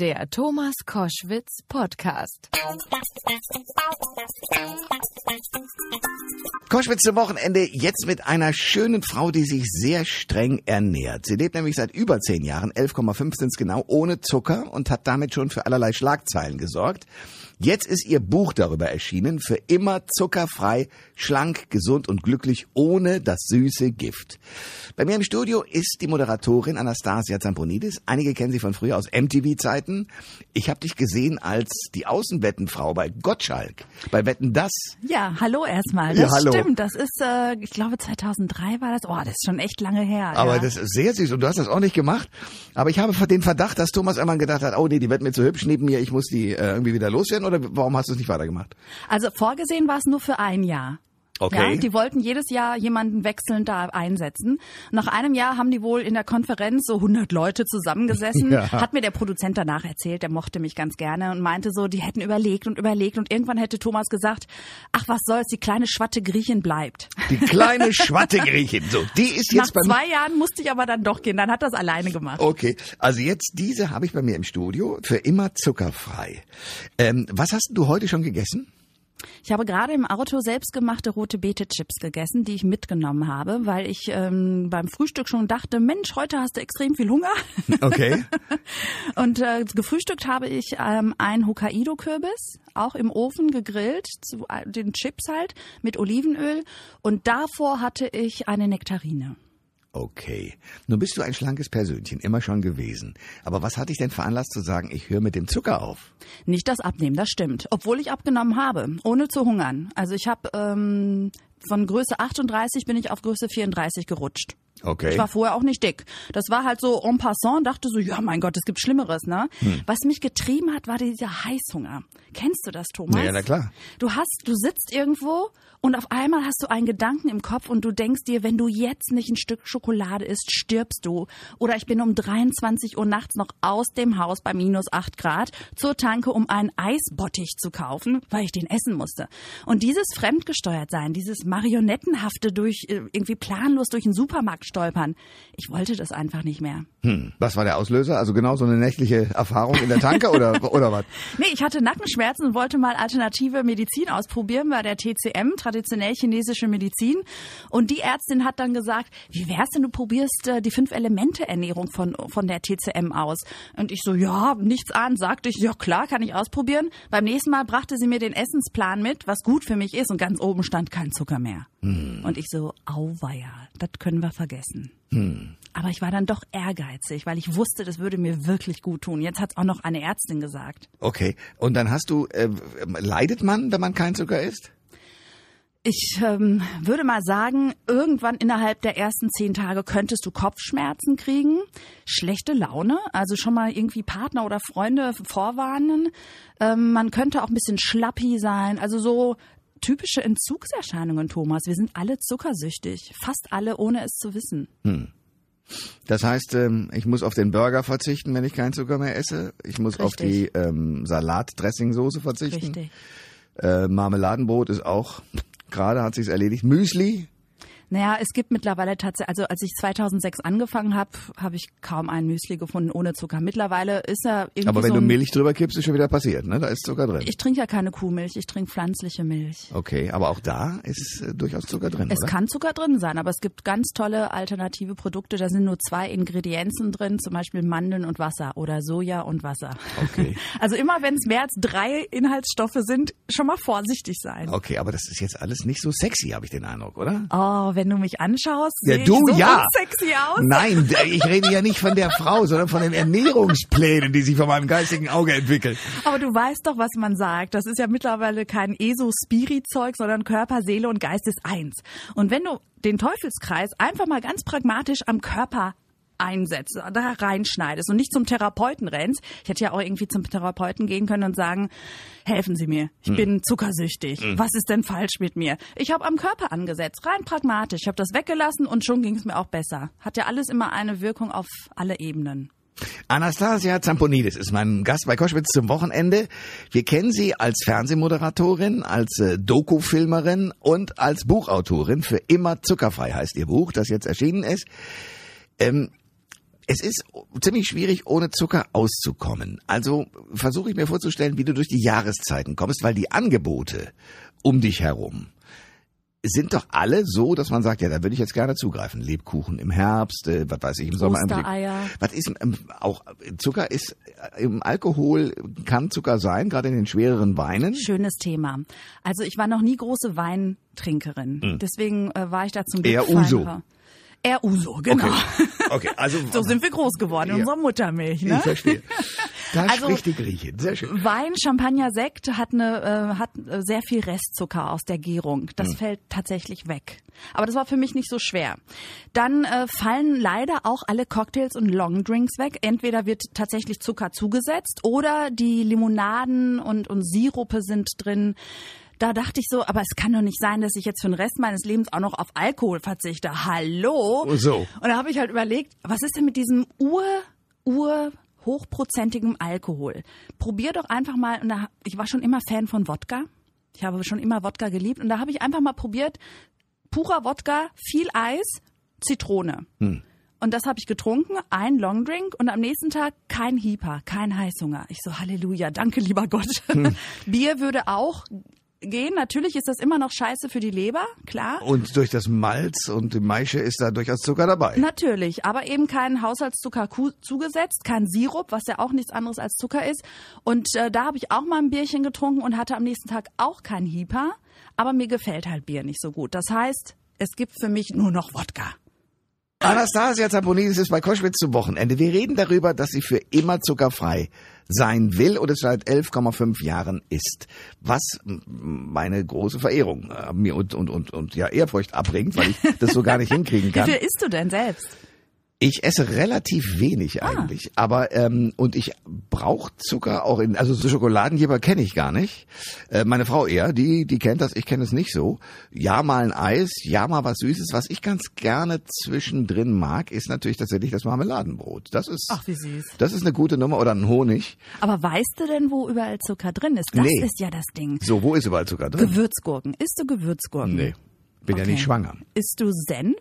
Der Thomas Koschwitz Podcast. Koschwitz zum Wochenende jetzt mit einer schönen Frau, die sich sehr streng ernährt. Sie lebt nämlich seit über zehn Jahren, 11,5 sind genau, ohne Zucker und hat damit schon für allerlei Schlagzeilen gesorgt. Jetzt ist ihr Buch darüber erschienen, für immer zuckerfrei, schlank, gesund und glücklich, ohne das süße Gift. Bei mir im Studio ist die Moderatorin Anastasia Zamponidis. Einige kennen sie von früher aus MTV-Zeiten. Ich habe dich gesehen als die Außenwettenfrau bei Gottschalk, bei Wetten Das. Ja, hallo erstmal. Ja, Das hallo. stimmt. Das ist, äh, ich glaube 2003 war das. Oh, das ist schon echt lange her. Aber ja. das ist sehr süß und du hast das auch nicht gemacht. Aber ich habe den Verdacht, dass Thomas einmal gedacht hat, oh nee, die wird mir zu hübsch neben mir, ich muss die äh, irgendwie wieder loswerden. Oder warum hast du es nicht weitergemacht? Also vorgesehen war es nur für ein Jahr. Okay. Ja, die wollten jedes Jahr jemanden wechselnd da einsetzen. Nach einem Jahr haben die wohl in der Konferenz so 100 Leute zusammengesessen. Ja. Hat mir der Produzent danach erzählt, der mochte mich ganz gerne und meinte so, die hätten überlegt und überlegt und irgendwann hätte Thomas gesagt, ach was soll's, die kleine schwatte Griechin bleibt. Die kleine Schwatte Griechin. So, die ist Nach jetzt bei mir. zwei Jahren musste ich aber dann doch gehen, dann hat das alleine gemacht. Okay, also jetzt diese habe ich bei mir im Studio für immer zuckerfrei. Ähm, was hast du heute schon gegessen? Ich habe gerade im Auto selbstgemachte rote Beete-Chips gegessen, die ich mitgenommen habe, weil ich ähm, beim Frühstück schon dachte, Mensch, heute hast du extrem viel Hunger. Okay. Und äh, gefrühstückt habe ich ähm, einen Hokkaido-Kürbis, auch im Ofen gegrillt, zu äh, den Chips halt, mit Olivenöl. Und davor hatte ich eine Nektarine. Okay. Nun bist du ein schlankes Persönchen, immer schon gewesen. Aber was hat dich denn veranlasst zu sagen, ich höre mit dem Zucker auf? Nicht das Abnehmen, das stimmt. Obwohl ich abgenommen habe, ohne zu hungern. Also ich habe ähm, von Größe 38 bin ich auf Größe 34 gerutscht. Okay. Ich war vorher auch nicht dick. Das war halt so en passant, dachte so, ja mein Gott, es gibt Schlimmeres, ne? Hm. Was mich getrieben hat, war dieser Heißhunger. Kennst du das, Thomas? Ja, na klar. Du hast, du sitzt irgendwo und auf einmal hast du einen Gedanken im Kopf und du denkst dir, wenn du jetzt nicht ein Stück Schokolade isst, stirbst du. Oder ich bin um 23 Uhr nachts noch aus dem Haus bei minus 8 Grad zur Tanke, um einen Eisbottich zu kaufen, weil ich den essen musste. Und dieses Fremdgesteuertsein, dieses Marionettenhafte durch, äh, irgendwie planlos durch den Supermarkt stolpern, ich wollte das einfach nicht mehr. Hm. Was war der Auslöser? Also genau so eine nächtliche Erfahrung in der Tanke oder, oder was? Nee, ich hatte Nackenschmerzen und wollte mal alternative Medizin ausprobieren bei der TCM, traditionell chinesische Medizin. Und die Ärztin hat dann gesagt, wie wär's denn, du probierst äh, die Fünf-Elemente-Ernährung von, von der TCM aus? Und ich so, ja, nichts an, sagte ich, ja klar, kann ich ausprobieren. Beim nächsten Mal brachte sie mir den Essensplan mit, was gut für mich ist und ganz oben stand kein Zucker mehr. Und ich so, auweia, das können wir vergessen. Aber ich war dann doch ehrgeizig, weil ich wusste, das würde mir wirklich gut tun. Jetzt hat's auch noch eine Ärztin gesagt. Okay. Und dann hast du, äh, leidet man, wenn man keinen Zucker isst? Ich ähm, würde mal sagen, irgendwann innerhalb der ersten zehn Tage könntest du Kopfschmerzen kriegen, schlechte Laune, also schon mal irgendwie Partner oder Freunde vorwarnen. Ähm, man könnte auch ein bisschen schlappi sein, also so typische Entzugserscheinungen, Thomas. Wir sind alle zuckersüchtig, fast alle, ohne es zu wissen. Das heißt, ähm, ich muss auf den Burger verzichten, wenn ich keinen Zucker mehr esse. Ich muss auf die Richtig. ähm, Salat-Dressing-Soße verzichten. Richtig. Äh, Marmeladenbrot ist auch, gerade hat sich's erledigt. Müsli, Naja, es gibt mittlerweile tatsächlich, also als ich 2006 angefangen habe, habe ich kaum ein Müsli gefunden ohne Zucker. Mittlerweile ist er irgendwie aber wenn so du Milch drüber kippst, ist schon wieder passiert, ne? Da ist Zucker drin. Ich trinke ja keine Kuhmilch, ich trinke pflanzliche Milch. Okay, aber auch da ist äh, durchaus Zucker drin, Es oder? kann Zucker drin sein, aber es gibt ganz tolle alternative Produkte. Da sind nur zwei Ingredienzen drin, zum Beispiel Mandeln und Wasser oder Soja und Wasser. Okay. Also immer wenn es mehr als drei Inhaltsstoffe sind, schon mal vorsichtig sein. Okay, aber das ist jetzt alles nicht so sexy, habe ich den Eindruck, oder? Oh, wenn du mich anschaust, Ja, sehe du, ich so ja. sexy aus. Nein, ich rede ja nicht von der Frau, sondern von den Ernährungsplänen, die sich vor meinem geistigen Auge entwickeln. Aber du weißt doch, was man sagt. Das ist ja mittlerweile kein ESO-Spiri-Zeug, sondern Körper, Seele und Geist ist eins. Und wenn du den Teufelskreis einfach mal ganz pragmatisch am Körper einsetzt, da reinschneidest und nicht zum Therapeuten rennst. Ich hätte ja auch irgendwie zum Therapeuten gehen können und sagen, helfen Sie mir, ich bin zuckersüchtig. Was ist denn falsch mit mir? Ich habe am Körper angesetzt, rein pragmatisch. Ich habe das weggelassen und schon ging es mir auch besser. Hat ja alles immer eine Wirkung auf alle Ebenen. Anastasia Zamponidis ist mein Gast bei Koschwitz zum Wochenende. Wir kennen sie als Fernsehmoderatorin, als äh, Doku-Filmerin und als Buchautorin. Für immer zuckerfrei heißt ihr Buch, das jetzt erschienen ist. Ähm, Es ist ziemlich schwierig, ohne Zucker auszukommen. Also versuche ich mir vorzustellen, wie du durch die Jahreszeiten kommst, weil die Angebote um dich herum sind doch alle so, dass man sagt, ja, da würde ich jetzt gerne zugreifen. Lebkuchen im Herbst, äh, was weiß ich, im Sommer. Ostereier. Was ist ähm, auch Zucker ist äh, im Alkohol kann Zucker sein, gerade in den schwereren Weinen. Schönes Thema. Also ich war noch nie große Weintrinkerin, Hm. deswegen äh, war ich da zum Glück Eher Uso. Eher Uso, genau. Okay, okay also So sind wir groß geworden in Ja. unserer Muttermilch. ich Ne? verstehe. Da Also- spricht die Griechin. Sehr schön. Wein, Champagner, Sekt hat eine äh, hat äh, sehr viel Restzucker aus der Gärung. Hm. Das fällt tatsächlich weg. Aber das war für mich nicht so schwer. Dann äh, fallen leider auch alle Cocktails und Longdrinks weg. Entweder wird tatsächlich Zucker zugesetzt oder die Limonaden und und Sirupe sind drin. Da dachte ich so, aber es kann doch nicht sein, dass ich jetzt für den Rest meines Lebens auch noch auf Alkohol verzichte. Hallo? So. Und da habe ich halt überlegt, was ist denn mit diesem Ur, Ur hochprozentigem Alkohol? Probier doch einfach mal, und da, ich war schon immer Fan von Wodka. Ich habe schon immer Wodka geliebt und da habe ich einfach mal probiert, purer Wodka, viel Eis, Zitrone. Und das habe ich getrunken, ein Longdrink und am nächsten Tag kein Hieper, kein Heißhunger. Ich so, Halleluja, danke lieber Gott. Bier würde auch gehen. Natürlich ist das immer noch scheiße für die Leber, klar. Und durch das Malz und die Maische ist da durchaus Zucker dabei. Natürlich, aber eben kein Haushaltszucker zugesetzt, kein Sirup, was ja auch nichts anderes als Zucker ist. Und äh, da habe ich auch mal ein Bierchen getrunken und hatte am nächsten Tag auch kein Hieper. Aber mir gefällt halt Bier nicht so gut. Das heißt, es gibt für mich nur noch Wodka. Anastasia Zaponidis ist bei Koschwitz zum Wochenende. Wir reden darüber, dass sie für immer zuckerfrei sein will und es seit 11,5 Jahren ist. Was meine große Verehrung äh, mir und, und, und, und ja, Ehrfurcht abbringt, weil ich das so gar nicht hinkriegen Wie kann. viel isst du denn selbst? Ich esse relativ wenig eigentlich, aber ähm, und ich brauche Zucker auch in also so Schokoladengeber kenne ich gar nicht. Äh, meine Frau eher, die die kennt das, ich kenne es nicht so. Ja mal ein Eis, ja mal was Süßes. Was ich ganz gerne zwischendrin mag, ist natürlich tatsächlich das Marmeladenbrot. Das ist Ach, wie süß. das ist eine gute Nummer oder ein Honig. Aber weißt du denn, wo überall Zucker drin ist? Das Nee. ist ja das Ding. So, wo ist überall Zucker drin? Gewürzgurken. Isst du Gewürzgurken? Nee, bin ja Okay. nicht schwanger. Isst du Senf?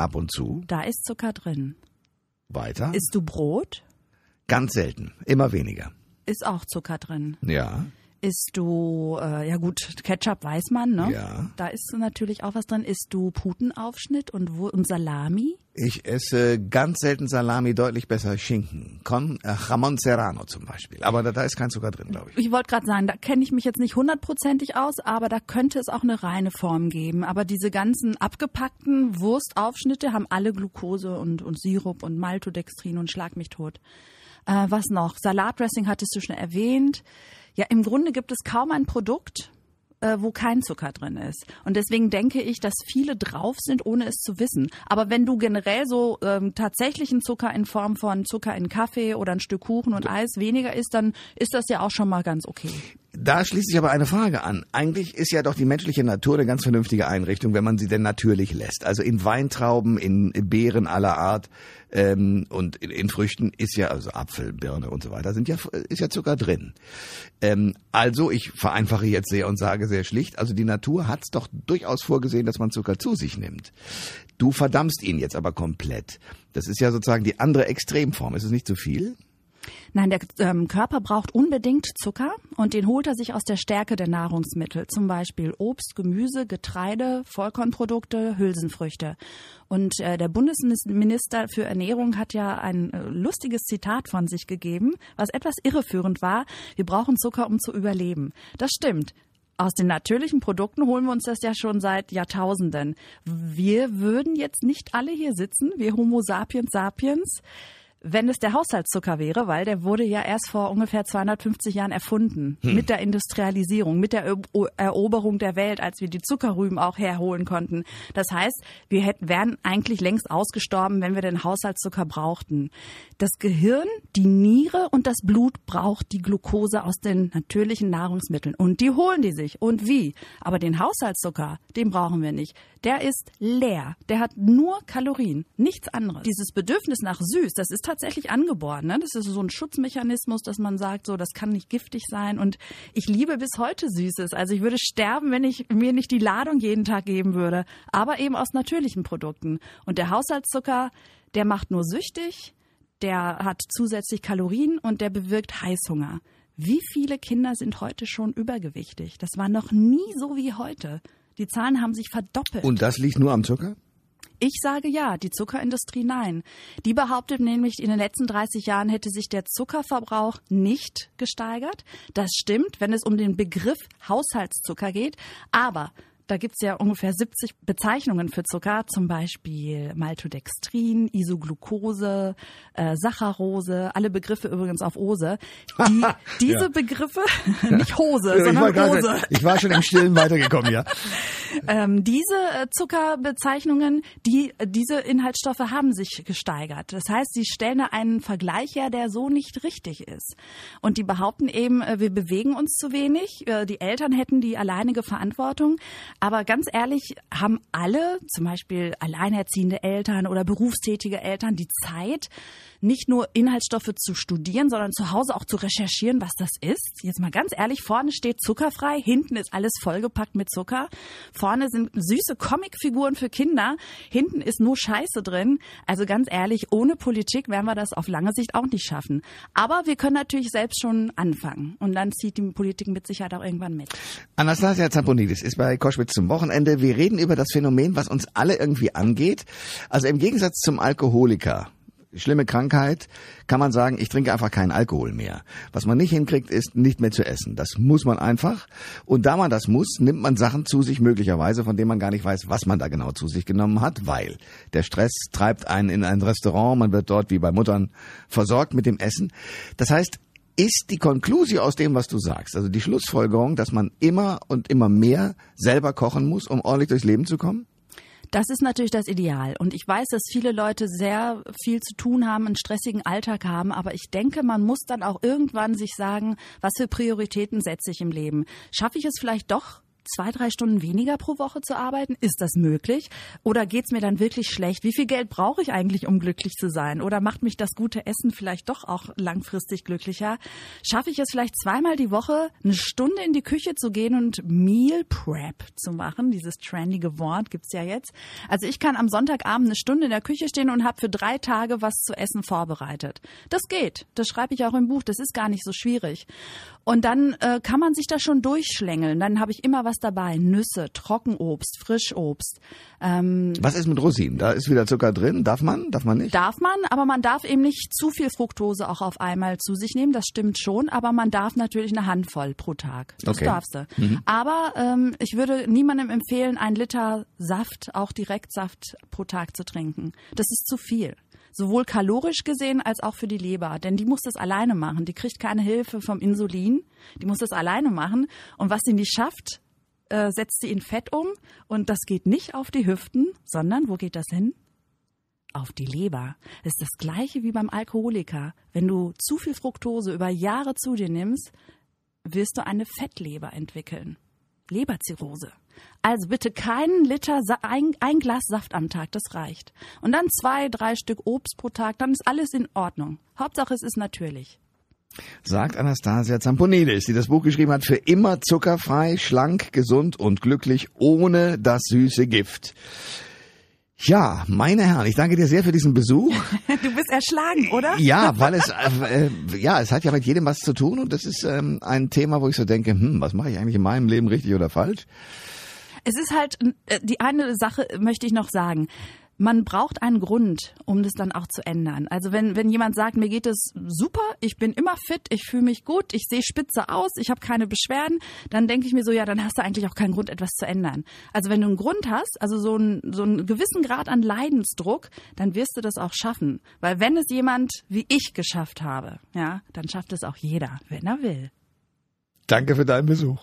Ab und zu Da ist Zucker drin. weiter. Isst du Brot? Ganz selten, immer weniger. Ist auch Zucker drin. Ja. Isst du, äh, ja gut, Ketchup weiß man, ne? Ja. Da ist natürlich auch was drin. Isst du Putenaufschnitt und, Wu- und Salami? Ich esse ganz selten Salami, deutlich besser Schinken. Con äh, Jamon Serrano zum Beispiel. Aber da, da ist kein Zucker drin, glaube ich. Ich wollte gerade sagen, da kenne ich mich jetzt nicht hundertprozentig aus, aber da könnte es auch eine reine Form geben. Aber diese ganzen abgepackten Wurstaufschnitte haben alle Glucose und, und Sirup und Maltodextrin und schlag mich tot. Äh, was noch? Salatdressing hattest du schon erwähnt. Ja, im Grunde gibt es kaum ein Produkt, äh, wo kein Zucker drin ist. Und deswegen denke ich, dass viele drauf sind, ohne es zu wissen. Aber wenn du generell so ähm, tatsächlichen Zucker in Form von Zucker in Kaffee oder ein Stück Kuchen und Eis weniger isst, dann ist das ja auch schon mal ganz okay. Da schließt sich aber eine Frage an. Eigentlich ist ja doch die menschliche Natur eine ganz vernünftige Einrichtung, wenn man sie denn natürlich lässt. Also in Weintrauben, in Beeren aller Art ähm, und in, in Früchten ist ja, also Apfel, Birne und so weiter, sind ja, ist ja Zucker drin. Ähm, also ich vereinfache jetzt sehr und sage sehr schlicht, also die Natur hat es doch durchaus vorgesehen, dass man Zucker zu sich nimmt. Du verdammst ihn jetzt aber komplett. Das ist ja sozusagen die andere Extremform. Ist es nicht zu viel? Nein, der ähm, Körper braucht unbedingt Zucker und den holt er sich aus der Stärke der Nahrungsmittel, zum Beispiel Obst, Gemüse, Getreide, Vollkornprodukte, Hülsenfrüchte. Und äh, der Bundesminister für Ernährung hat ja ein äh, lustiges Zitat von sich gegeben, was etwas irreführend war. Wir brauchen Zucker, um zu überleben. Das stimmt. Aus den natürlichen Produkten holen wir uns das ja schon seit Jahrtausenden. Wir würden jetzt nicht alle hier sitzen, wir Homo sapiens sapiens, wenn es der Haushaltszucker wäre, weil der wurde ja erst vor ungefähr 250 Jahren erfunden. Mit der Industrialisierung, mit der Ero- Eroberung der Welt, als wir die Zuckerrüben auch herholen konnten. Das heißt, wir hätten, wären eigentlich längst ausgestorben, wenn wir den Haushaltszucker brauchten. Das Gehirn, die Niere und das Blut braucht die Glucose aus den natürlichen Nahrungsmitteln. Und die holen die sich. Und wie? Aber den Haushaltszucker, den brauchen wir nicht. Der ist leer. Der hat nur Kalorien, nichts anderes. Dieses Bedürfnis nach süß, das ist tatsächlich angeboren. Ne? Das ist so ein Schutzmechanismus, dass man sagt, so, das kann nicht giftig sein. Und ich liebe bis heute Süßes. Also ich würde sterben, wenn ich mir nicht die Ladung jeden Tag geben würde. Aber eben aus natürlichen Produkten. Und der Haushaltszucker, der macht nur süchtig. der hat zusätzlich Kalorien und der bewirkt Heißhunger. Wie viele Kinder sind heute schon übergewichtig? Das war noch nie so wie heute. Die Zahlen haben sich verdoppelt. Und das liegt nur am Zucker? Ich sage ja, die Zuckerindustrie nein. Die behauptet nämlich, in den letzten 30 Jahren hätte sich der Zuckerverbrauch nicht gesteigert. Das stimmt, wenn es um den Begriff Haushaltszucker geht. Aber da gibt's ja ungefähr 70 Bezeichnungen für Zucker, zum Beispiel Maltodextrin, Isoglucose, äh, Saccharose, alle Begriffe übrigens auf Ose. Die, diese ja. Begriffe, nicht Hose, ja, sondern ich Ose. ich war schon im Stillen weitergekommen, ja. ähm, diese äh, Zuckerbezeichnungen, die, diese Inhaltsstoffe haben sich gesteigert. Das heißt, sie stellen einen Vergleich her, der so nicht richtig ist. Und die behaupten eben, äh, wir bewegen uns zu wenig, äh, die Eltern hätten die alleinige Verantwortung. Aber ganz ehrlich, haben alle, zum Beispiel alleinerziehende Eltern oder berufstätige Eltern, die Zeit, nicht nur Inhaltsstoffe zu studieren, sondern zu Hause auch zu recherchieren, was das ist. Jetzt mal ganz ehrlich, vorne steht zuckerfrei, hinten ist alles vollgepackt mit Zucker. Vorne sind süße Comicfiguren für Kinder, hinten ist nur Scheiße drin. Also ganz ehrlich, ohne Politik werden wir das auf lange Sicht auch nicht schaffen. Aber wir können natürlich selbst schon anfangen und dann zieht die Politik mit Sicherheit auch irgendwann mit. Anastasia Zamponidis ist bei Koschwitz zum Wochenende. Wir reden über das Phänomen, was uns alle irgendwie angeht. Also im Gegensatz zum Alkoholiker schlimme Krankheit, kann man sagen, ich trinke einfach keinen Alkohol mehr. Was man nicht hinkriegt, ist nicht mehr zu essen. Das muss man einfach. Und da man das muss, nimmt man Sachen zu sich möglicherweise, von denen man gar nicht weiß, was man da genau zu sich genommen hat, weil der Stress treibt einen in ein Restaurant, man wird dort wie bei Muttern versorgt mit dem Essen. Das heißt, ist die Konklusion aus dem, was du sagst, also die Schlussfolgerung, dass man immer und immer mehr selber kochen muss, um ordentlich durchs Leben zu kommen? Das ist natürlich das Ideal. Und ich weiß, dass viele Leute sehr viel zu tun haben, einen stressigen Alltag haben. Aber ich denke, man muss dann auch irgendwann sich sagen, was für Prioritäten setze ich im Leben? Schaffe ich es vielleicht doch, zwei, drei Stunden weniger pro Woche zu arbeiten? Ist das möglich? Oder geht's mir dann wirklich schlecht? Wie viel Geld brauche ich eigentlich, um glücklich zu sein? Oder macht mich das gute Essen vielleicht doch auch langfristig glücklicher? Schaffe ich es vielleicht zweimal die Woche, eine Stunde in die Küche zu gehen und Meal Prep zu machen? Dieses trendige Wort gibt's ja jetzt. Also ich kann am Sonntagabend eine Stunde in der Küche stehen und habe für drei Tage was zu essen vorbereitet. Das geht. Das schreibe ich auch im Buch. Das ist gar nicht so schwierig. Und dann äh, kann man sich da schon durchschlängeln. Dann habe ich immer was dabei. Nüsse, Trockenobst, Frischobst. Ähm, was ist mit Rosinen? Da ist wieder Zucker drin. Darf man? Darf man nicht? Darf man, aber man darf eben nicht zu viel Fructose auch auf einmal zu sich nehmen. Das stimmt schon, aber man darf natürlich eine Handvoll pro Tag. Das okay. darfst du. Mhm. Aber ähm, ich würde niemandem empfehlen, einen Liter Saft, auch Direktsaft pro Tag zu trinken. Das ist zu viel sowohl kalorisch gesehen als auch für die Leber. Denn die muss das alleine machen. Die kriegt keine Hilfe vom Insulin. Die muss das alleine machen. Und was sie nicht schafft, äh, setzt sie in Fett um. Und das geht nicht auf die Hüften, sondern wo geht das hin? Auf die Leber. Das ist das gleiche wie beim Alkoholiker. Wenn du zu viel Fructose über Jahre zu dir nimmst, wirst du eine Fettleber entwickeln. Leberzirrhose. Also bitte keinen Liter, ein, ein, Glas Saft am Tag, das reicht. Und dann zwei, drei Stück Obst pro Tag, dann ist alles in Ordnung. Hauptsache es ist natürlich. Sagt Anastasia Zamponidis, die das Buch geschrieben hat, für immer zuckerfrei, schlank, gesund und glücklich, ohne das süße Gift. Ja, meine Herren, ich danke dir sehr für diesen Besuch. Du bist erschlagen, oder? Ja, weil es äh, ja, es hat ja mit jedem was zu tun und das ist ähm, ein Thema, wo ich so denke, hm, was mache ich eigentlich in meinem Leben richtig oder falsch? Es ist halt äh, die eine Sache möchte ich noch sagen man braucht einen Grund, um das dann auch zu ändern. Also wenn, wenn jemand sagt, mir geht es super, ich bin immer fit, ich fühle mich gut, ich sehe spitze aus, ich habe keine Beschwerden, dann denke ich mir so, ja, dann hast du eigentlich auch keinen Grund, etwas zu ändern. Also wenn du einen Grund hast, also so, ein, so einen gewissen Grad an Leidensdruck, dann wirst du das auch schaffen. Weil wenn es jemand wie ich geschafft habe, ja, dann schafft es auch jeder, wenn er will. Danke für deinen Besuch.